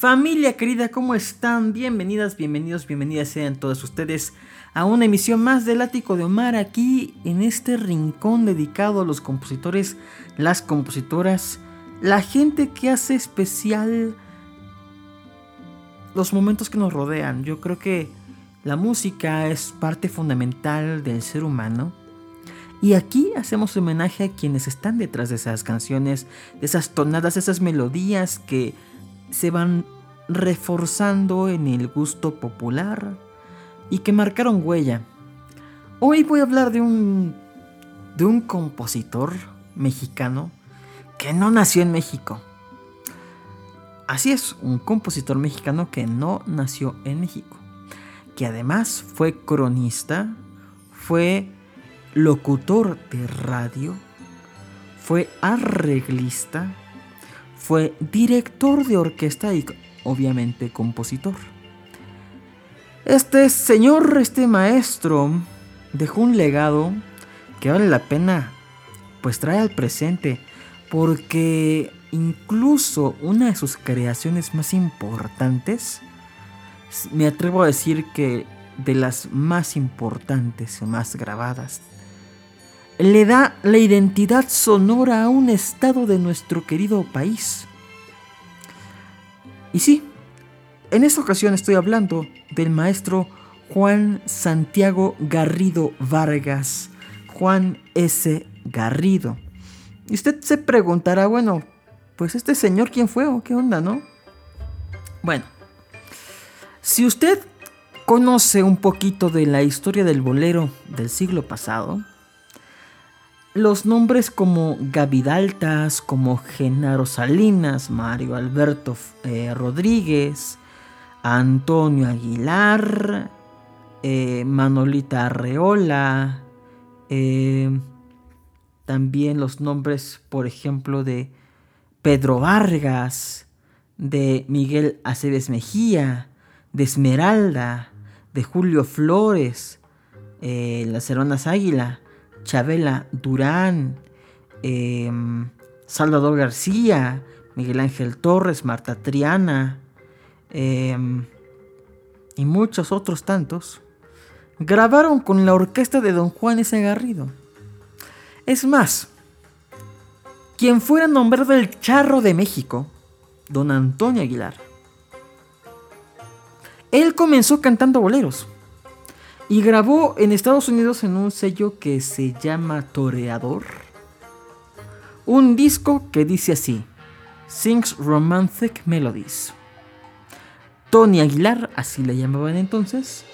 Familia querida, ¿cómo están? Bienvenidas, bienvenidos, bienvenidas sean todos ustedes a una emisión más del Ático de Omar aquí en este rincón dedicado a los compositores, las compositoras, la gente que hace especial los momentos que nos rodean. Yo creo que la música es parte fundamental del ser humano. Y aquí hacemos homenaje a quienes están detrás de esas canciones, de esas tonadas, esas melodías que se van reforzando en el gusto popular y que marcaron huella. Hoy voy a hablar de un de un compositor mexicano que no nació en México. Así es, un compositor mexicano que no nació en México, que además fue cronista, fue locutor de radio, fue arreglista, fue director de orquesta y obviamente compositor. Este señor, este maestro, dejó un legado que vale la pena pues trae al presente porque incluso una de sus creaciones más importantes, me atrevo a decir que de las más importantes o más grabadas, le da la identidad sonora a un estado de nuestro querido país. Y sí, en esta ocasión estoy hablando del maestro Juan Santiago Garrido Vargas, Juan S. Garrido. Y usted se preguntará, bueno, pues este señor quién fue o qué onda, ¿no? Bueno, si usted conoce un poquito de la historia del bolero del siglo pasado, los nombres como Gavidaltas, como Genaro Salinas, Mario Alberto eh, Rodríguez, Antonio Aguilar, eh, Manolita Arreola, eh, también los nombres, por ejemplo, de Pedro Vargas, de Miguel Aceves Mejía, de Esmeralda, de Julio Flores, las hermanas Águila, Chabela Durán, em, Salvador García, Miguel Ángel Torres, Marta Triana em, y muchos otros tantos, grabaron con la orquesta de Don Juan S. Garrido. Es más, quien fuera nombrado el Charro de México, Don Antonio Aguilar, él comenzó cantando boleros y grabó en Estados Unidos en un sello que se llama Toreador. Un disco que dice así: Sings Romantic Melodies. Tony Aguilar, así le llamaban entonces,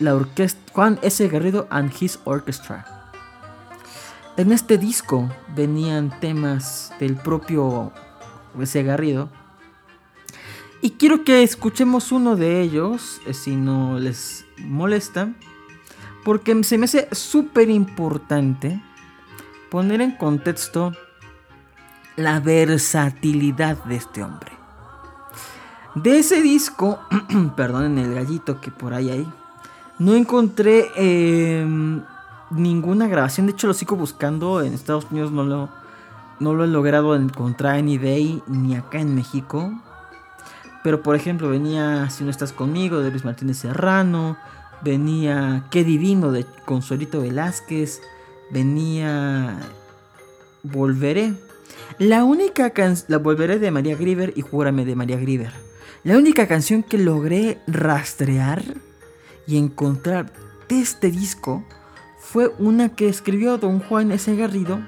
la orquesta Juan S. Garrido and His Orchestra. En este disco venían temas del propio S. Garrido. Y quiero que escuchemos uno de ellos, eh, si no les molesta porque se me hace súper importante poner en contexto la versatilidad de este hombre. De ese disco, perdonen el gallito que por ahí hay, no encontré em, ninguna grabación. De hecho, lo sigo buscando. En Estados Unidos no lo, no lo he logrado encontrar en eBay ni acá en México. Pero por ejemplo, venía Si no estás conmigo de Luis Martínez Serrano venía Qué Divino de Consuelito Velázquez, venía Volveré. La única canción, la Volveré de María Grieber y Júrame de María Grieber. La única canción que logré rastrear y encontrar de este disco fue una que escribió don Juan S. Garrido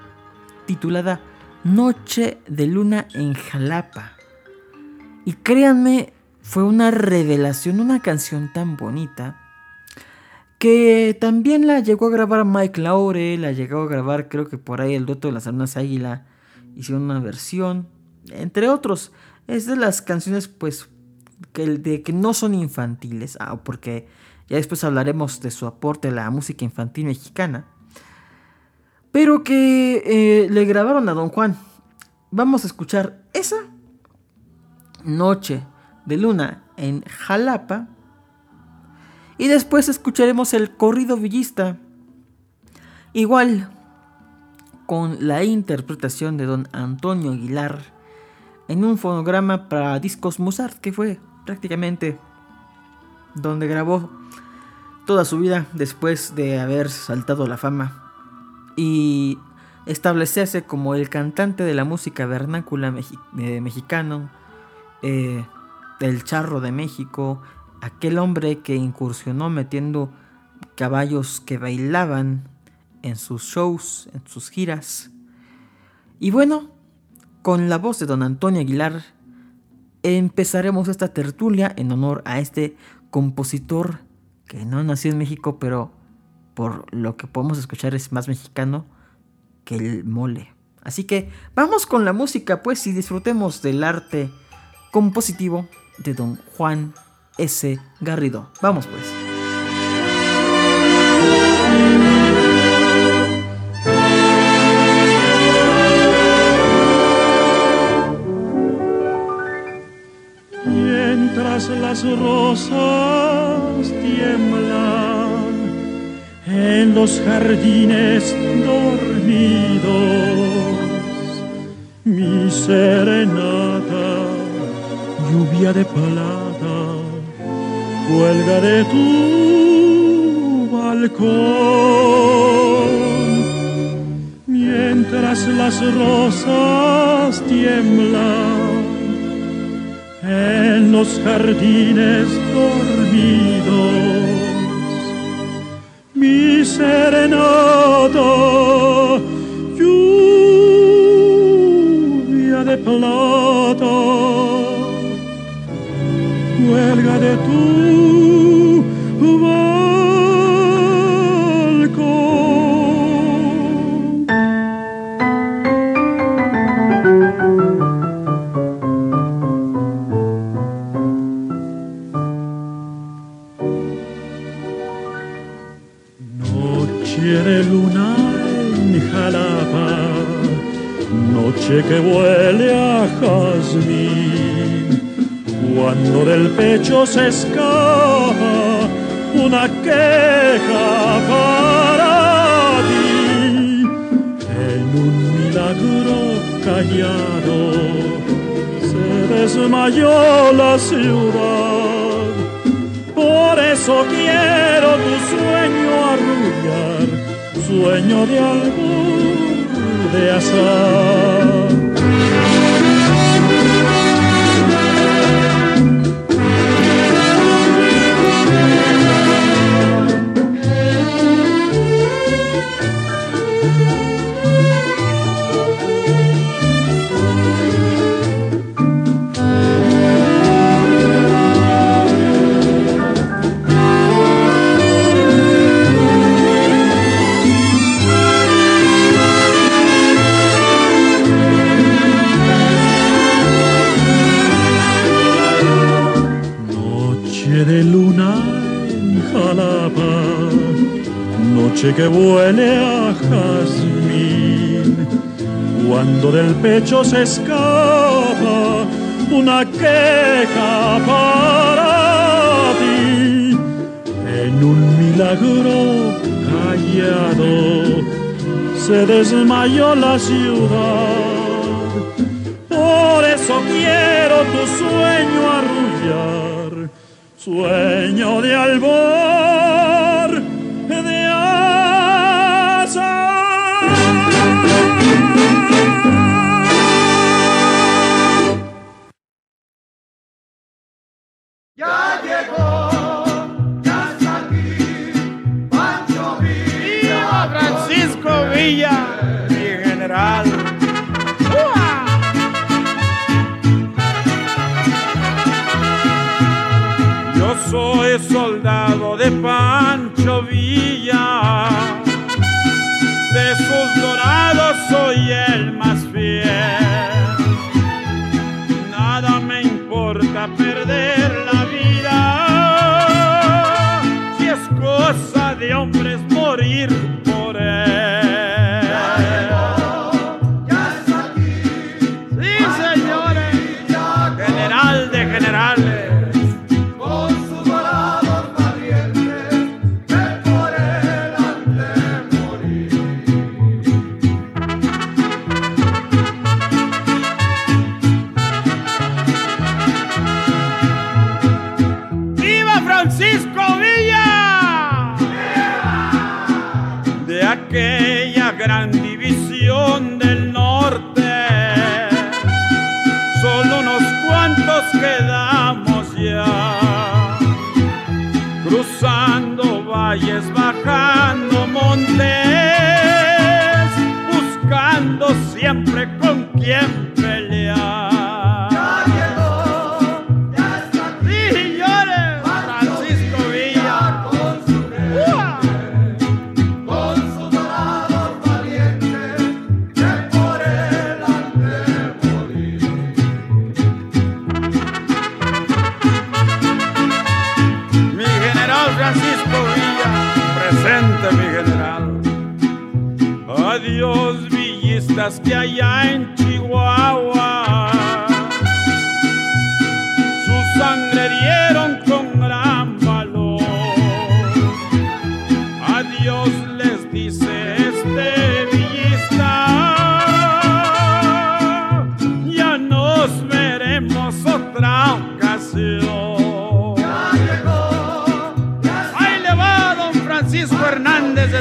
titulada Noche de Luna en Jalapa. Y créanme, fue una revelación, una canción tan bonita que también la llegó a grabar Mike Laure, la llegó a grabar creo que por ahí el dueto de las Armas Águila hicieron una versión, entre otros. Es de las canciones, pues, que, de, que no son infantiles, ah, porque ya después hablaremos de su aporte a la música infantil mexicana, pero que eh, le grabaron a Don Juan. Vamos a escuchar esa Noche de Luna en Jalapa. Y después escucharemos el corrido villista. Igual, con la interpretación de don Antonio Aguilar en un fonograma para discos Mozart, que fue prácticamente donde grabó toda su vida después de haber saltado la fama y establecerse como el cantante de la música vernácula eh, mexicano, eh, del charro de México, aquel hombre que incursionó metiendo caballos que bailaban en sus shows, en sus giras. Y bueno, con la voz de don Antonio Aguilar, empezaremos esta tertulia en honor a este compositor que no nació en México, pero por lo que podemos escuchar es más mexicano que el mole. Así que vamos con la música, pues, y disfrutemos del arte compositivo de don Juan S. Garrido. Vamos, pues. Mientras las rosas tiemblan en los jardines dormidos, mi serenata, lluvia de plata, cuelga de tu balcón. Mientras las rosas tiemblan en los jardines dormidos. Mi serenata, lluvia de plata, huelga de tu se escapa una queja para ti, en un milagro callado se desmayó la ciudad. Por eso quiero tu sueño arrullar, sueño de albur de azar. Noche que huele a jazmín, cuando del pecho se escapa una queja para ti, en un milagro callado se desmayó la ciudad. Por eso quiero tu sueño arrullar, sueño de albor soldado de Pancho Villa. De sus dorados soy el más fiel. Nada me importa perder la vida si es cosa de hombre.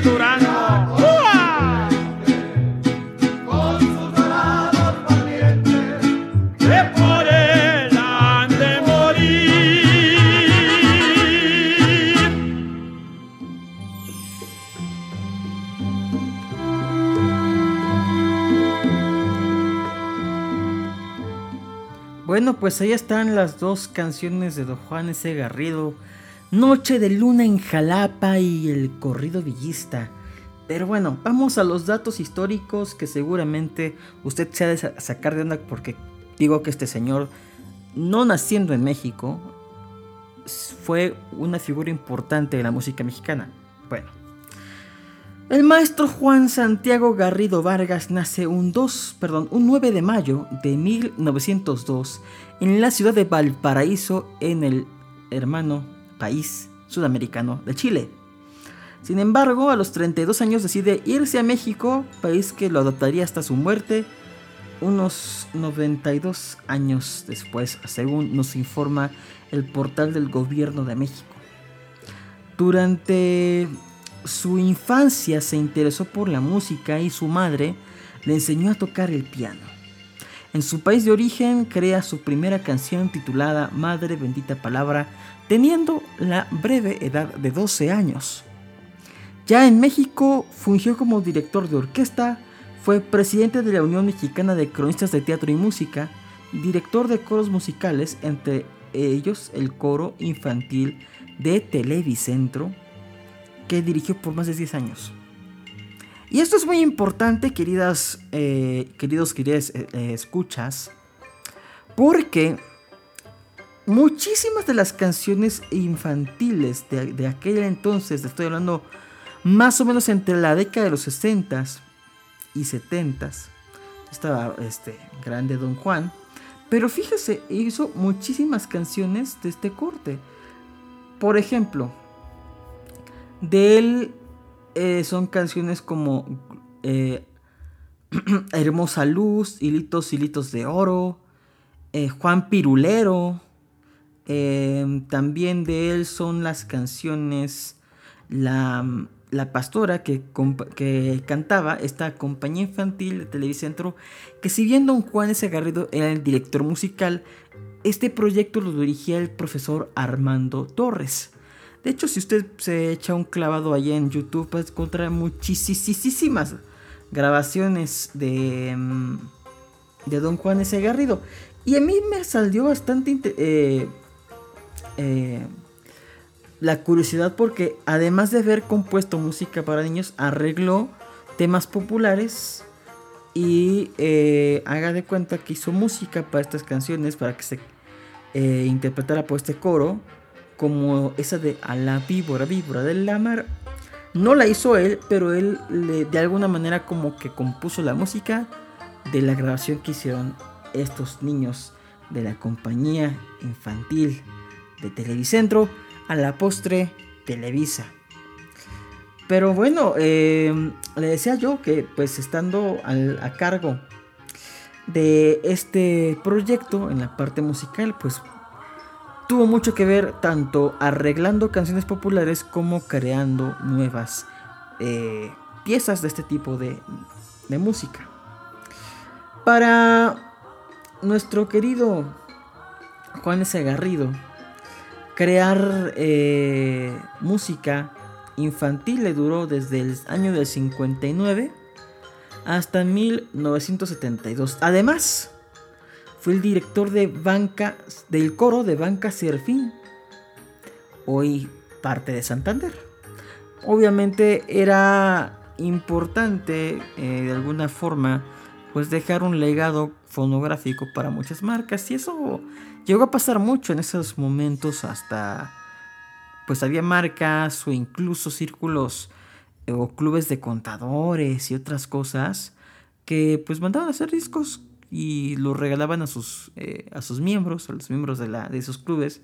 De Durango. ¡Ua! con sus dorados valientes. Que por él han de morir. Bueno, pues ahí están las dos canciones de Don Juan S. Garrido. Noche de luna en Jalapa y el corrido villista. Pero bueno, vamos a los datos históricos que seguramente usted se ha de sa- sacar de onda porque digo que este señor, no naciendo en México, fue una figura importante de la música mexicana. Bueno. El maestro Juan Santiago Garrido Vargas nace un 2, perdón, un 9 de mayo de 1902 en la ciudad de Valparaíso en el hermano país sudamericano de Chile. Sin embargo, a los 32 años decide irse a México, país que lo adoptaría hasta su muerte unos 92 años después, según nos informa el portal del gobierno de México. Durante su infancia se interesó por la música y su madre le enseñó a tocar el piano. En su país de origen crea su primera canción titulada Madre bendita palabra, teniendo la breve edad de 12 años. Ya en México fungió como director de orquesta, fue presidente de la Unión Mexicana de Cronistas de Teatro y Música, director de coros musicales, entre ellos el coro infantil de Televicentro, que dirigió por más de 10 años. Y esto es muy importante, queridas, eh, queridos, queridas eh, eh, escuchas, porque muchísimas de las canciones infantiles de, aquel entonces, estoy hablando más o menos entre la década de los 60s y 70s, estaba este grande Don Juan, pero fíjese, hizo muchísimas canciones de este corte. Por ejemplo, de él eh, son canciones como eh, Hermosa Luz, Hilitos, Hilitos de Oro, eh, Juan Pirulero. eh, también de él son las canciones La, la Pastora que, que cantaba esta compañía infantil de Televicentro. Que si bien Don Juan S. Garrido era el director musical, este proyecto lo dirigía el profesor Armando Torres. De hecho, si usted se echa un clavado allá en YouTube, puede encontrar muchísimas grabaciones de, mm, de Don Juan S. Garrido. Y a mí me salió bastante eh, eh, la curiosidad porque además de haber compuesto música para niños, arregló temas populares y eh, haga de cuenta que hizo música para estas canciones para que se interpretara por este coro como esa de a la víbora, víbora de la mar. No la hizo él, pero él de alguna manera como que compuso la música de la grabación que hicieron estos niños de la compañía infantil de Televicentro a la postre Televisa. Pero bueno, eh, le decía yo que pues estando a cargo de este proyecto en la parte musical, pues tuvo mucho que ver tanto arreglando canciones populares como creando nuevas eh, piezas de este tipo de, de música. Para nuestro querido Juan S. Garrido, crear eh, música infantil le duró desde el año del 59 hasta 1972. Además, fue el director de banca del coro de Banca Serfín, hoy parte de Santander. Obviamente era importante eh, de alguna forma pues dejar un legado fonográfico para muchas marcas y eso llegó a pasar mucho en esos momentos hasta pues había marcas o incluso círculos eh, o clubes de contadores y otras cosas que pues mandaban a hacer discos y los regalaban a sus, eh, a sus miembros, a los miembros de, la, de esos clubes,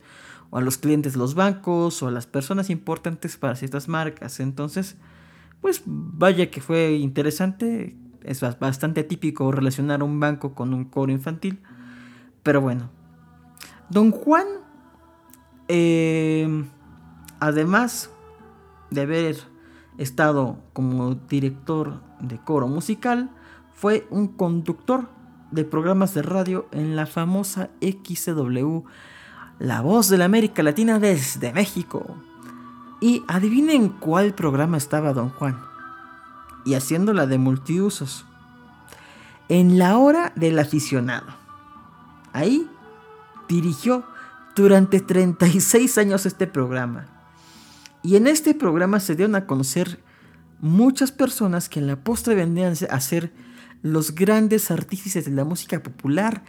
o a los clientes de los bancos, o a las personas importantes para ciertas marcas. Entonces, pues vaya que fue interesante, es bastante típico relacionar un banco con un coro infantil, pero bueno. Don Juan, eh, además de haber estado como director de coro musical, fue un conductor de programas de radio en la famosa XCW, La Voz de la América Latina desde México. Y adivinen cuál programa estaba Don Juan. Y haciéndola de multiusos. En la hora del aficionado. Ahí dirigió durante 36 años este programa. Y en este programa se dieron a conocer muchas personas que en la postre vendían a ser los grandes artífices de la música popular,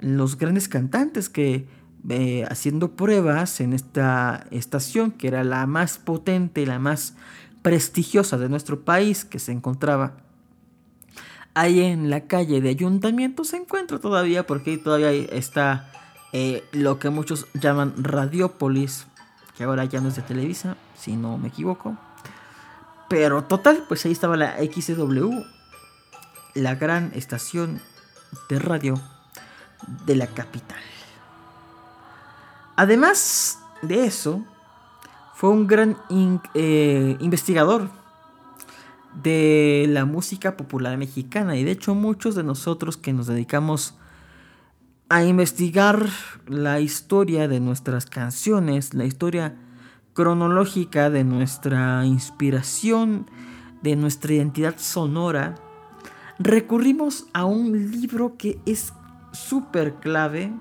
los grandes cantantes que eh, haciendo pruebas en esta estación, que era la más potente y la más prestigiosa de nuestro país, que se encontraba ahí en la calle de ayuntamiento, se encuentra todavía, porque todavía está eh, lo que muchos llaman Radiópolis, que ahora ya no es de Televisa, si no me equivoco. Pero total, pues ahí estaba la XW, la gran estación de radio de la capital. Además de eso, fue un gran eh, investigador de la música popular mexicana y de hecho muchos de nosotros que nos dedicamos a investigar la historia de nuestras canciones, la historia cronológica de nuestra inspiración, de nuestra identidad sonora, recurrimos a un libro que es súper clave.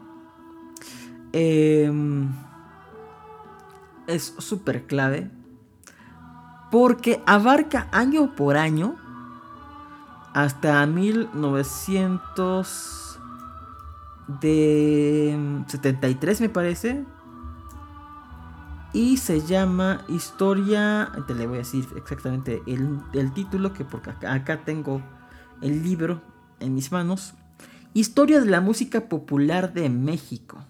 Em, es súper clave. Porque abarca año por año hasta 1973 me parece. Y se llama Historia. Te le voy a decir exactamente el, el título. Que porque acá, acá tengo el libro en mis manos. Historia de la música popular de México.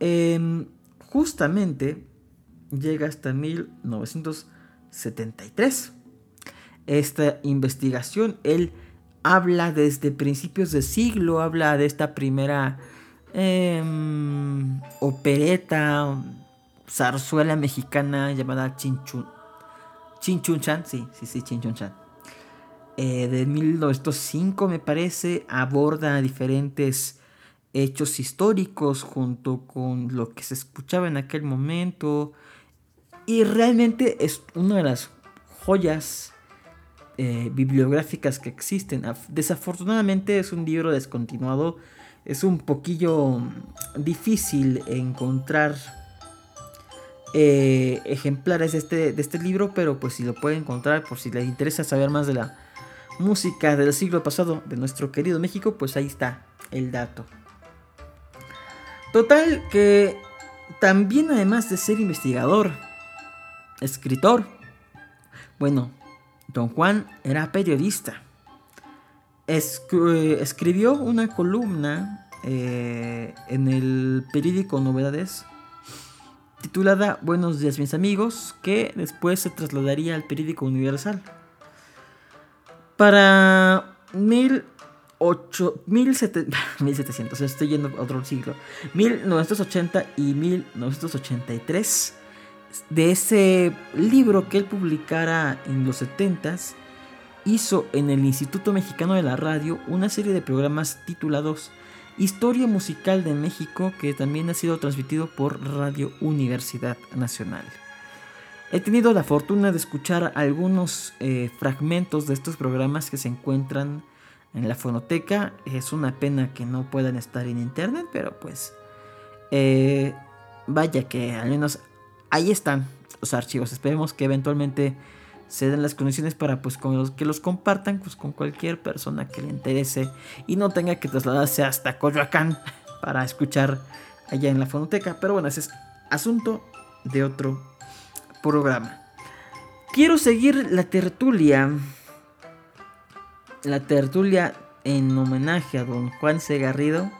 Em, justamente llega hasta 1973. Esta investigación, él habla desde principios de siglo, habla de esta primera em, opereta, zarzuela mexicana llamada Chinchun. Chinchunchan, sí, sí, sí, Chinchunchan eh, de 1905 me parece, aborda diferentes hechos históricos junto con lo que se escuchaba en aquel momento y realmente es una de las joyas eh, bibliográficas que existen. Desafortunadamente es un libro descontinuado, es un poquillo difícil encontrar eh, ejemplares de este, de este libro, pero pues si lo puede encontrar, por si les interesa saber más de la música del siglo pasado de nuestro querido México, pues ahí está el dato. Total que también además de ser investigador, escritor, bueno, don Juan era periodista. escribió una columna eh, en el periódico Novedades titulada Buenos días mis amigos, que después se trasladaría al periódico Universal. Para 1700, estoy yendo a otro siglo, 1980 y 1983, de ese libro que él publicara en los 70s, hizo en el Instituto Mexicano de la Radio una serie de programas titulados Historia Musical de México, que también ha sido transmitido por Radio Universidad Nacional. He tenido la fortuna de escuchar algunos eh, fragmentos de estos programas que se encuentran en la fonoteca. Es una pena que no puedan estar en internet, pero pues eh, vaya que al menos ahí están los archivos. Esperemos que eventualmente se den las condiciones para pues que los compartan pues con cualquier persona que le interese y no tenga que trasladarse hasta Coyoacán para escuchar allá en la fonoteca. Pero bueno, ese es asunto de otro programa. Quiero seguir la tertulia. La tertulia en homenaje a don Juan Segarrido.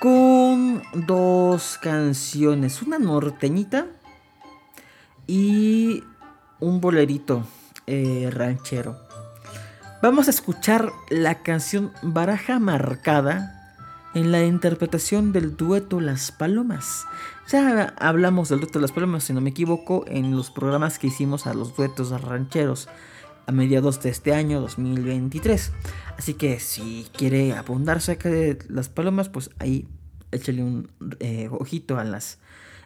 Con dos canciones. Una norteñita. Y un bolerito eh, ranchero. Vamos a escuchar la canción Baraja Marcada en la interpretación del dueto Las Palomas. Ya hablamos del dueto Las Palomas, si no me equivoco, en los programas que hicimos a los duetos rancheros a mediados de este año 2023. Así que si quiere abundar cerca de Las Palomas, pues ahí échale un eh, ojito a las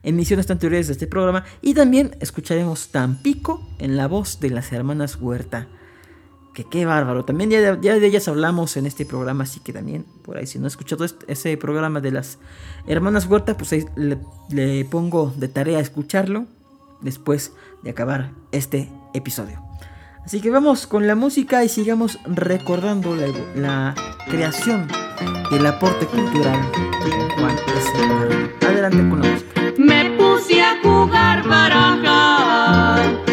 emisiones anteriores de este programa. Y también escucharemos Tampico en la voz de las hermanas Huerta. Que qué bárbaro. También ya, de ellas hablamos en este programa, así que también por ahí, si no ha escuchado ese programa de las hermanas Huerta, pues ahí le, pongo de tarea escucharlo después de acabar este episodio. Así que vamos con la música y sigamos recordando la, la creación y el aporte cultural de Juan Adelante con la música. Me puse a jugar baraja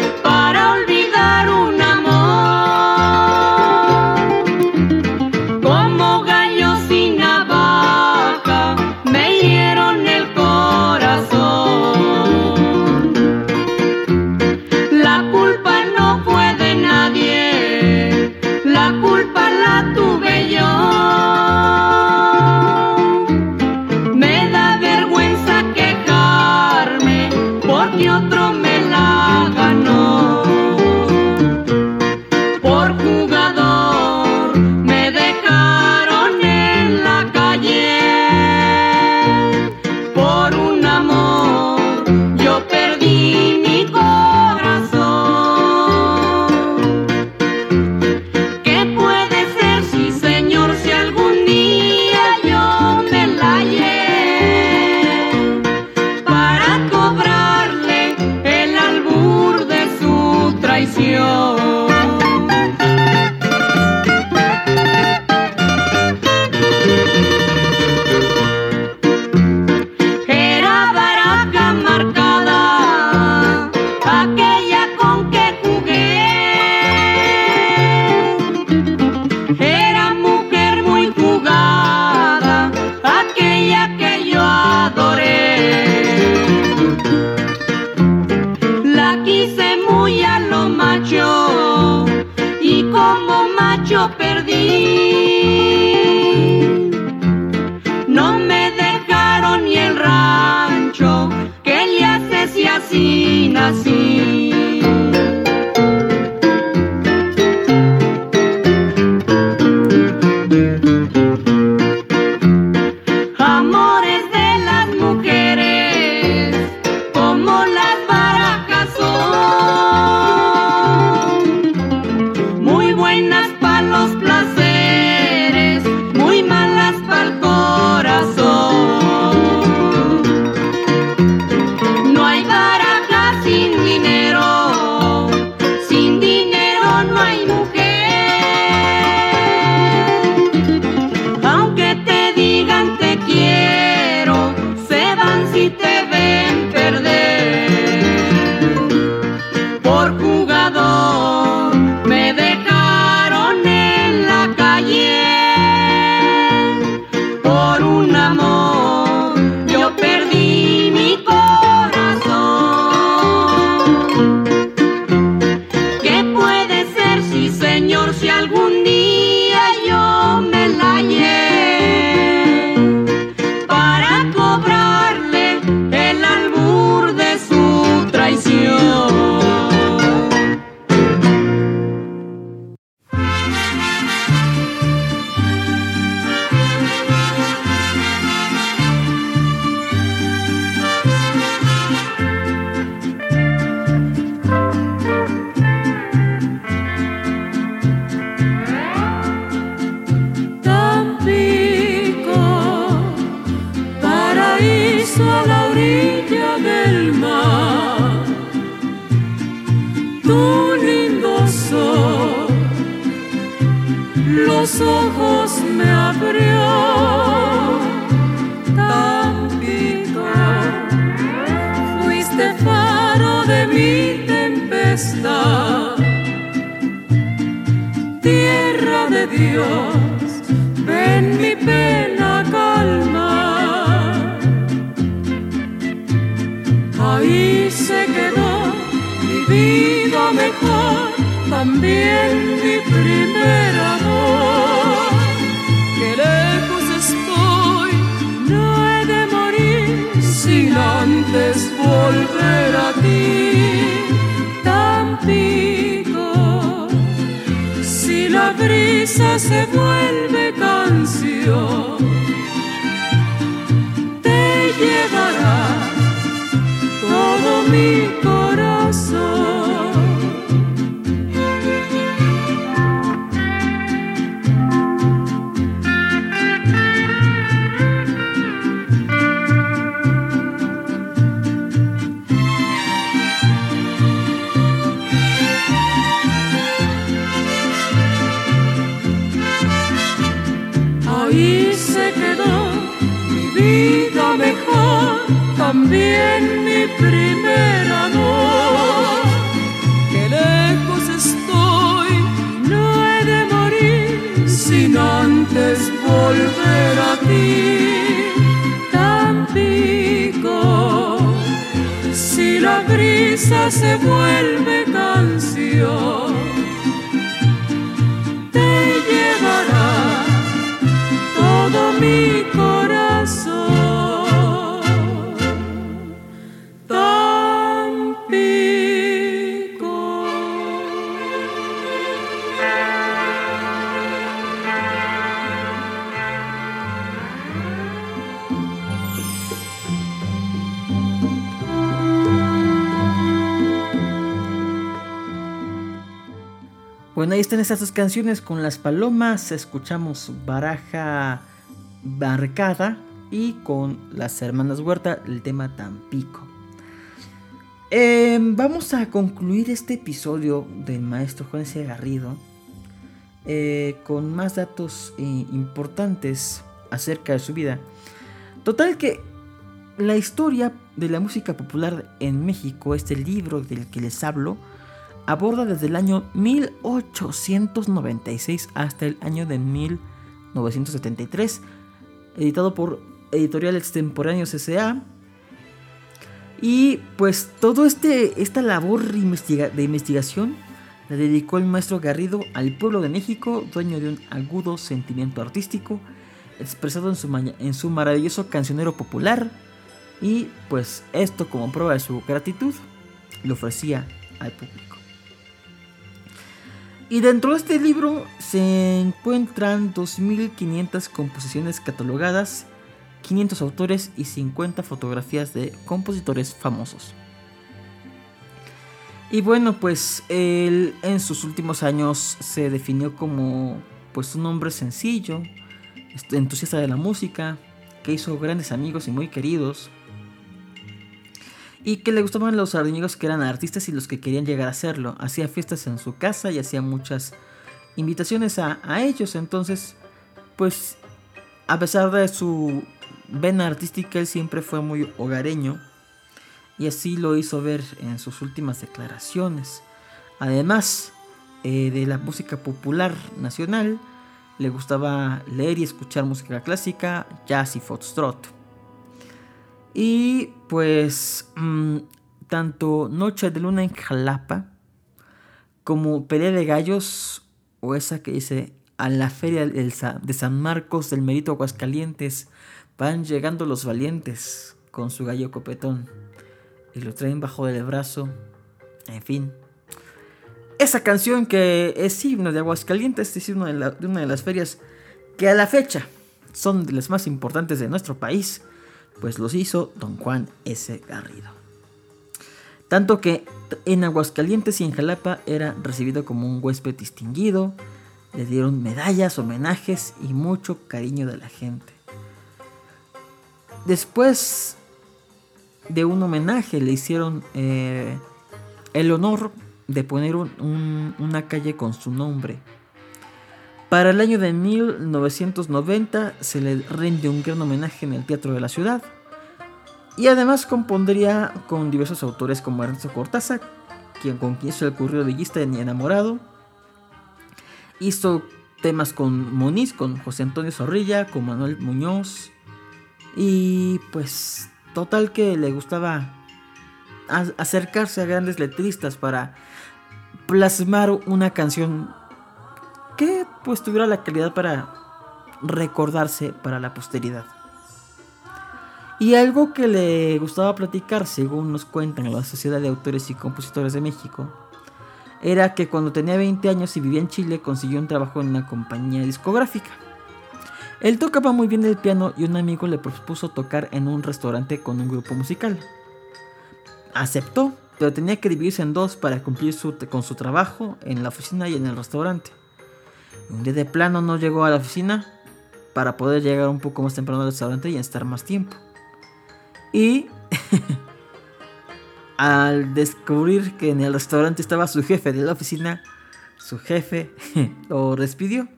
tempestad. Tierra de Dios, ven mi pena calma. Ahí se quedó mi vida mejor, también mi primer amor. Que lejos estoy, no he de morir sin antes volver a ti. Brisa se vuelve canción, te llevará todo mi también mi primer amor. Que lejos estoy, no he de morir sin antes volver a ti. Tampico, si la brisa se vuelve canción, Están estas dos canciones con las palomas. Escuchamos Baraja Barcada y con las hermanas Huerta el tema Tampico. Eh, vamos a concluir este episodio del maestro Juan C. Garrido eh, con más datos eh, importantes acerca de su vida. Total que la historia de la música popular en México, este libro del que les hablo, aborda desde el año 1896 hasta el año de 1973, editado por Editorial Extemporáneos S.A. Y pues todo este esta labor de, investiga- de investigación la dedicó el maestro Garrido al pueblo de México, dueño de un agudo sentimiento artístico, expresado en su, en su maravilloso cancionero popular. Y pues esto como prueba de su gratitud lo ofrecía al público. Y dentro de este libro se encuentran 2.500 composiciones catalogadas, 500 autores y 50 fotografías de compositores famosos. Y bueno, pues él en sus últimos años se definió como pues un hombre sencillo, entusiasta de la música, que hizo grandes amigos y muy queridos. Y que le gustaban los amigos que eran artistas y los que querían llegar a hacerlo. Hacía fiestas en su casa y hacía muchas invitaciones a, a ellos. Entonces, pues, a pesar de su vena artística, él siempre fue muy hogareño. Y así lo hizo ver en sus últimas declaraciones. Además eh, de la música popular nacional, le gustaba leer y escuchar música clásica, jazz y foxtrot. Y pues mm, tanto Noche de Luna en Jalapa como Pelea de Gallos o esa que dice a la feria de San Marcos del Merito Aguascalientes van llegando los valientes con su gallo copetón y lo traen bajo del brazo. En fin. Esa canción que es himno de Aguascalientes es himno de, de una de las ferias que a la fecha son de las más importantes de nuestro país, pues los hizo don Juan S. Garrido. Tanto que en Aguascalientes y en Jalapa era recibido como un huésped distinguido, le dieron medallas, homenajes y mucho cariño de la gente. Después de un homenaje le hicieron eh, el honor de poner un- un- una calle con su nombre. Para el año de 1990 se le rinde un gran homenaje en el Teatro de la Ciudad. Y además compondría con diversos autores como Ernesto Cortázar, quien con quien hizo el currío villista y enamorado. Hizo temas con Moniz, con José Antonio Zorrilla, con Manuel Muñoz. Y pues total que le gustaba acercarse a grandes letristas para plasmar una canción pues tuviera la calidad para recordarse para la posteridad. Y algo que le gustaba platicar, según nos cuentan la Sociedad de Autores y Compositores de México, era que cuando tenía 20 años y vivía en Chile consiguió un trabajo en una compañía discográfica. Él tocaba muy bien el piano y un amigo le propuso tocar en un restaurante con un grupo musical. Aceptó, pero tenía que dividirse en dos para cumplir con su trabajo en la oficina y en el restaurante. Un día de plano no llegó a la oficina para poder llegar un poco más temprano al restaurante y estar más tiempo. Y al descubrir que en el restaurante estaba su jefe de la oficina, su jefe lo despidió.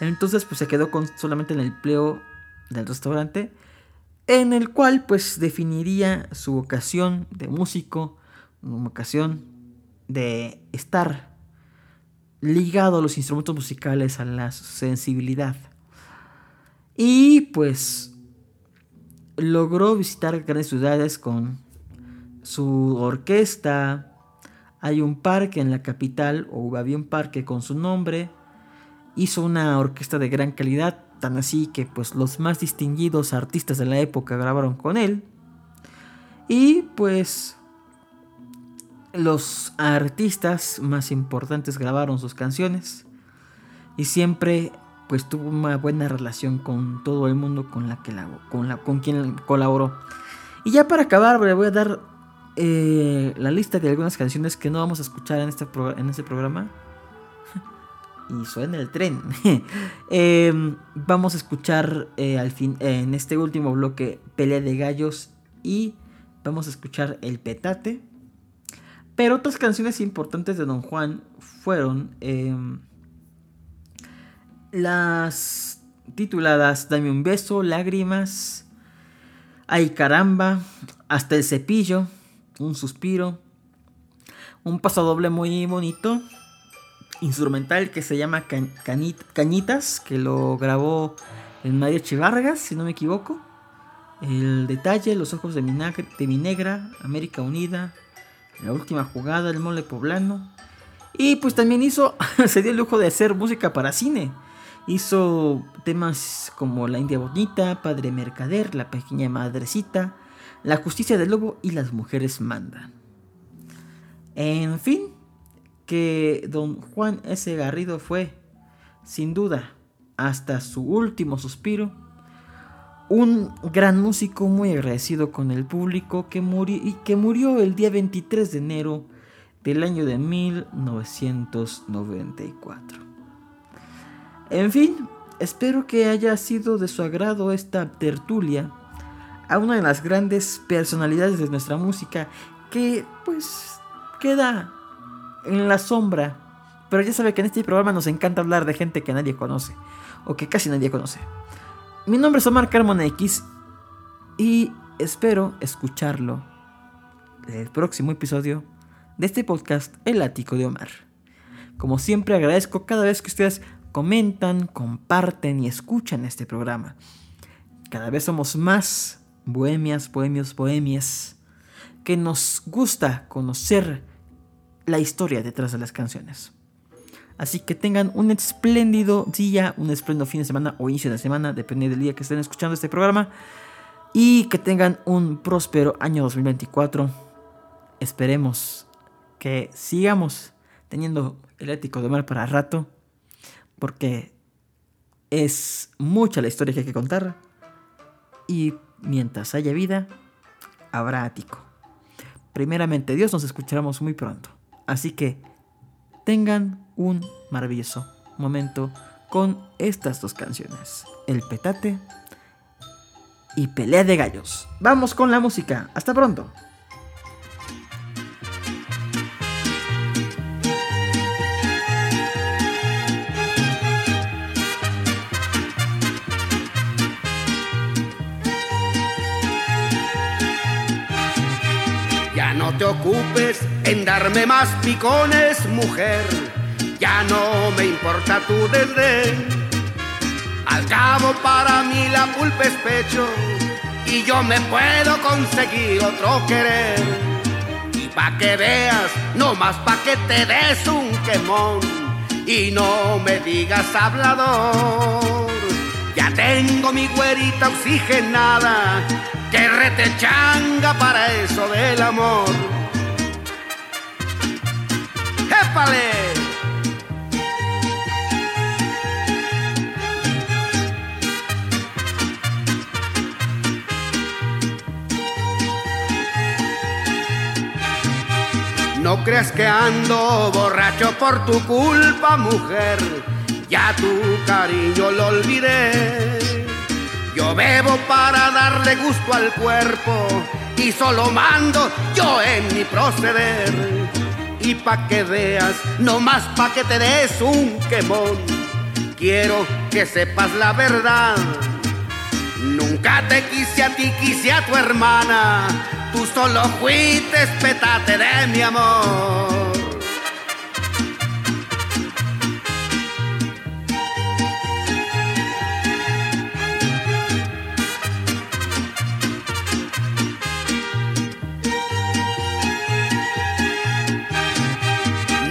Entonces pues se quedó con solamente el empleo del restaurante en el cual pues definiría su vocación de músico, una vocación de estar ligado a los instrumentos musicales, a la sensibilidad. Y pues logró visitar grandes ciudades con su orquesta. Hay un parque en la capital, o había un parque con su nombre. Hizo una orquesta de gran calidad, tan así que pues los más distinguidos artistas de la época grabaron con él. Y pues los artistas más importantes grabaron sus canciones y siempre pues tuvo una buena relación con todo el mundo con la que la, con la con quien colaboró. Y ya para acabar le voy a dar eh, la lista de algunas canciones que no vamos a escuchar en este, en este programa. y suena el tren. Em, vamos a escuchar eh, al fin en este último bloque Pelea de Gallos y vamos a escuchar El Petate. Pero otras canciones importantes de Don Juan fueron em, las tituladas Dame un beso, Lágrimas, Ay caramba, Hasta el cepillo, Un suspiro, un pasodoble muy bonito, instrumental que se llama Cañitas, que lo grabó en María Chivargas, si no me equivoco. El detalle, Los ojos de de mi negra, América Unida, La última jugada, El mole poblano. Y pues también hizo, se dio el lujo de hacer música para cine. Hizo temas como La India Bonita, Padre Mercader, La Pequeña Madrecita, La Justicia del Lobo y Las Mujeres Mandan. En fin, que don Juan S. Garrido fue, sin duda, hasta su último suspiro, un gran músico muy agradecido con el público que murió, y que murió el día 23 de enero del año de 1994. En fin, espero que haya sido de su agrado esta tertulia a una de las grandes personalidades de nuestra música que pues queda en la sombra. Pero ya sabe que en este programa nos encanta hablar de gente que nadie conoce o que casi nadie conoce. Mi nombre es Omar Carmona X y espero escucharlo en el próximo episodio de este podcast El Ático de Omar. Como siempre agradezco cada vez que ustedes comentan, comparten y escuchan este programa. Cada vez somos más bohemias, bohemios, bohemias, que nos gusta conocer la historia detrás de las canciones. Así que tengan un espléndido día, un espléndido fin de semana o inicio de semana, depende del día que estén escuchando este programa. Y que tengan un próspero año 2024. Esperemos que sigamos teniendo el ético de mar para rato porque es mucha la historia que hay que contar y mientras haya vida, habrá ático. Primeramente Dios nos escucharemos muy pronto. Así que tengan un maravilloso momento con estas dos canciones. El petate y pelea de gallos. Vamos con la música. Hasta pronto. Ocupes en darme más picones, mujer. Ya no me importa tu desdén. Al cabo para mí la pulpa es pecho y yo me puedo conseguir otro querer. Y pa' que veas, no más pa' que te des un quemón y no me digas hablador. Ya tengo mi güerita oxigenada que retechanga para eso del amor. No creas que ando borracho por tu culpa, mujer. Ya tu cariño lo olvidé. Yo bebo para darle gusto al cuerpo y solo mando yo en mi proceder. Y pa' que veas, no más pa' que te des un quemón. Quiero que sepas la verdad. Nunca te quise a ti, quise a tu hermana. Tú solo fuiste petate de mi amor.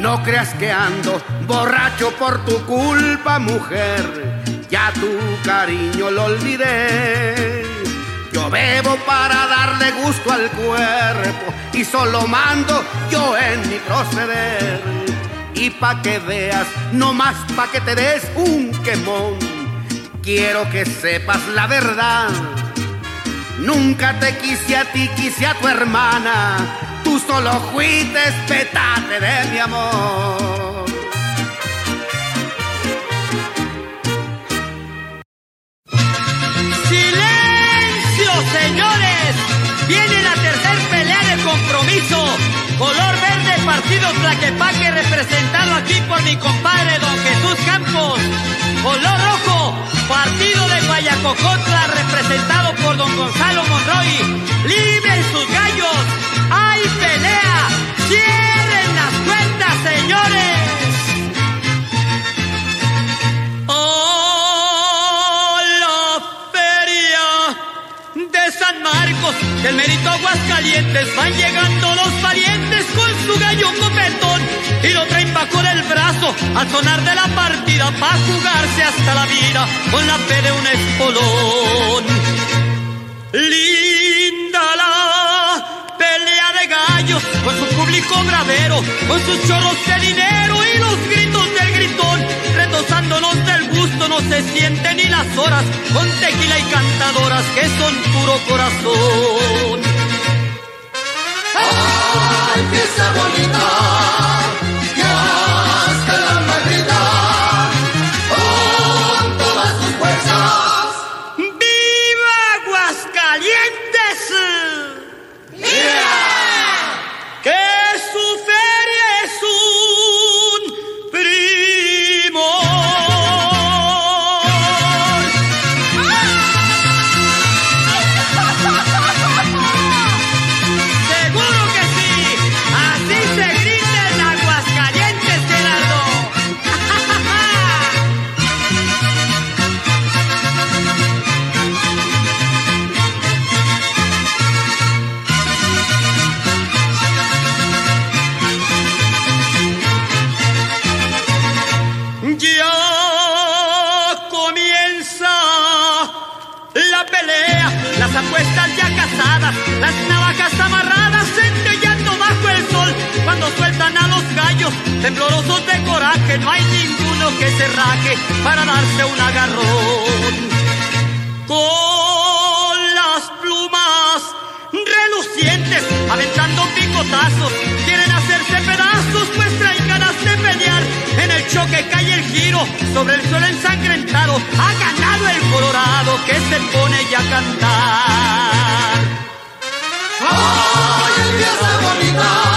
No creas que ando borracho por tu culpa, mujer. Ya tu cariño lo olvidé. Yo bebo para darle gusto al cuerpo y solo mando yo en mi proceder. Y pa' que veas, no más pa' que te des un quemón. Quiero que sepas la verdad. Nunca te quise a ti, quise a tu hermana. Tú solo fuiste petate de mi amor. ¡Silencio, señores! Viene la tercer pelea de compromiso. Color verde, partido Tlaquepaque, representado aquí por mi compadre don Jesús Campos. Color rojo, partido de Guayacocotla, representado por don Gonzalo Monroy. ¡Libren sus gallos! ¡Hay pelea! ¡Cierren las cuentas, señores! ¡Oh, la feria de San Marcos! Del mérito Aguascalientes van llegando los valientes con su gallo copetón y lo traen bajo del brazo al sonar de la partida para jugarse hasta la vida con la fe de un espolón. Linda la con su público bravero, con sus chorros de dinero y los gritos del gritón, retosándonos del gusto no se sienten ni las horas con tequila y cantadoras que son puro corazón. ¡Ay, fiesta bonita! Temblorosos de coraje, no hay ninguno que se raje para darse un agarrón. Con las plumas relucientes, aventando picotazos, quieren hacerse pedazos, pues traen ganas de pelear. En el choque cae el giro sobre el suelo ensangrentado. Ha ganado el Colorado que se pone ya a cantar. ¡Ay, fiesta bonita! Que